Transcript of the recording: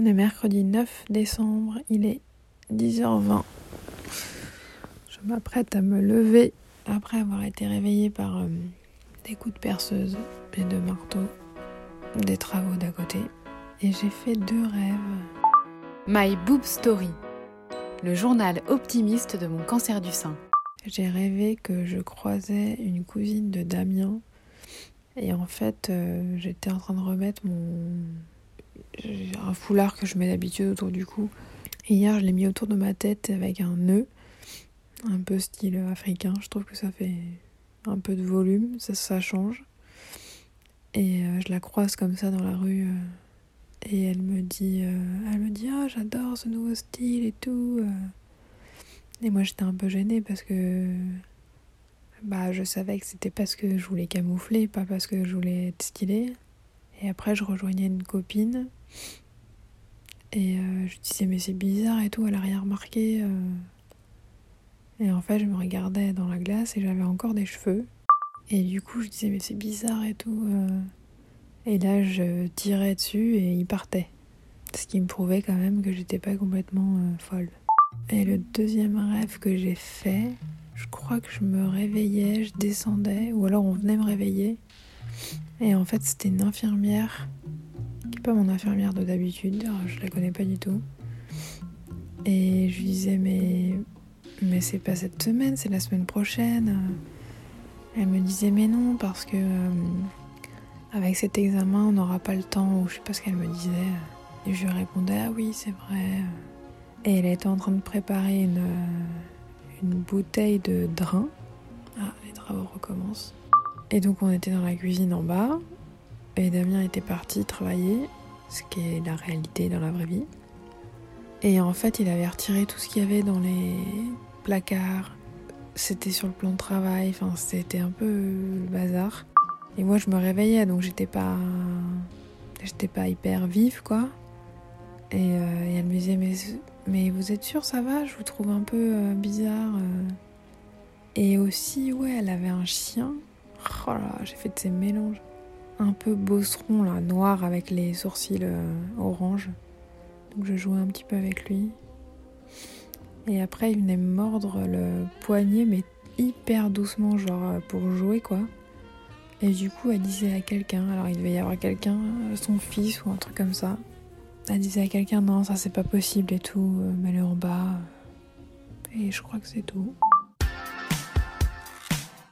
On est mercredi 9 décembre, il est 10h20. Je m'apprête à me lever après avoir été réveillée par euh, des coups de perceuse et de marteau, des travaux d'à côté. Et j'ai fait deux rêves. My Boob Story, le journal optimiste de mon cancer du sein. J'ai rêvé que je croisais une cousine de Damien. Et en fait, euh, j'étais en train de remettre mon un foulard que je mets d'habitude autour du cou. Hier, je l'ai mis autour de ma tête avec un nœud, un peu style africain. Je trouve que ça fait un peu de volume, ça, change. Et euh, je la croise comme ça dans la rue. Euh, et elle me dit, euh, elle me dit, ah, j'adore ce nouveau style et tout. Et moi, j'étais un peu gênée parce que bah, je savais que c'était parce que je voulais camoufler, pas parce que je voulais être stylée. Et après, je rejoignais une copine. Et euh, je disais, mais c'est bizarre et tout, elle a rien remarqué. Euh. Et en fait, je me regardais dans la glace et j'avais encore des cheveux. Et du coup, je disais, mais c'est bizarre et tout. Euh. Et là, je tirais dessus et il partait. Ce qui me prouvait quand même que j'étais pas complètement folle. Et le deuxième rêve que j'ai fait, je crois que je me réveillais, je descendais, ou alors on venait me réveiller. Et en fait, c'était une infirmière, mon infirmière de d'habitude, je la connais pas du tout. Et je lui disais, mais, mais c'est pas cette semaine, c'est la semaine prochaine. Elle me disait, mais non, parce que euh, avec cet examen, on n'aura pas le temps, ou je sais pas ce qu'elle me disait. Et je lui répondais, ah oui, c'est vrai. Et elle était en train de préparer une, une bouteille de drain. Ah, les travaux recommencent. Et donc on était dans la cuisine en bas, et Damien était parti travailler, ce qui est la réalité dans la vraie vie. Et en fait, il avait retiré tout ce qu'il y avait dans les placards. C'était sur le plan de travail, enfin c'était un peu le bazar. Et moi je me réveillais donc j'étais pas j'étais pas hyper vive quoi. Et, euh, elle me disait mais, mais vous êtes sûr ça va? Je vous trouve un peu euh, bizarre. Euh. Et aussi ouais elle avait un chien Oh là, j'ai fait de ces mélanges. Un peu bosseron, là, noir avec les sourcils euh, orange. Donc je jouais un petit peu avec lui. Et après, il venait mordre le poignet, mais hyper doucement, genre euh, pour jouer quoi. Et du coup, elle disait à quelqu'un, alors il devait y avoir quelqu'un, euh, son fils ou un truc comme ça. Elle disait à quelqu'un, non, ça c'est pas possible et tout, mets-le en bas. Et je crois que c'est tout.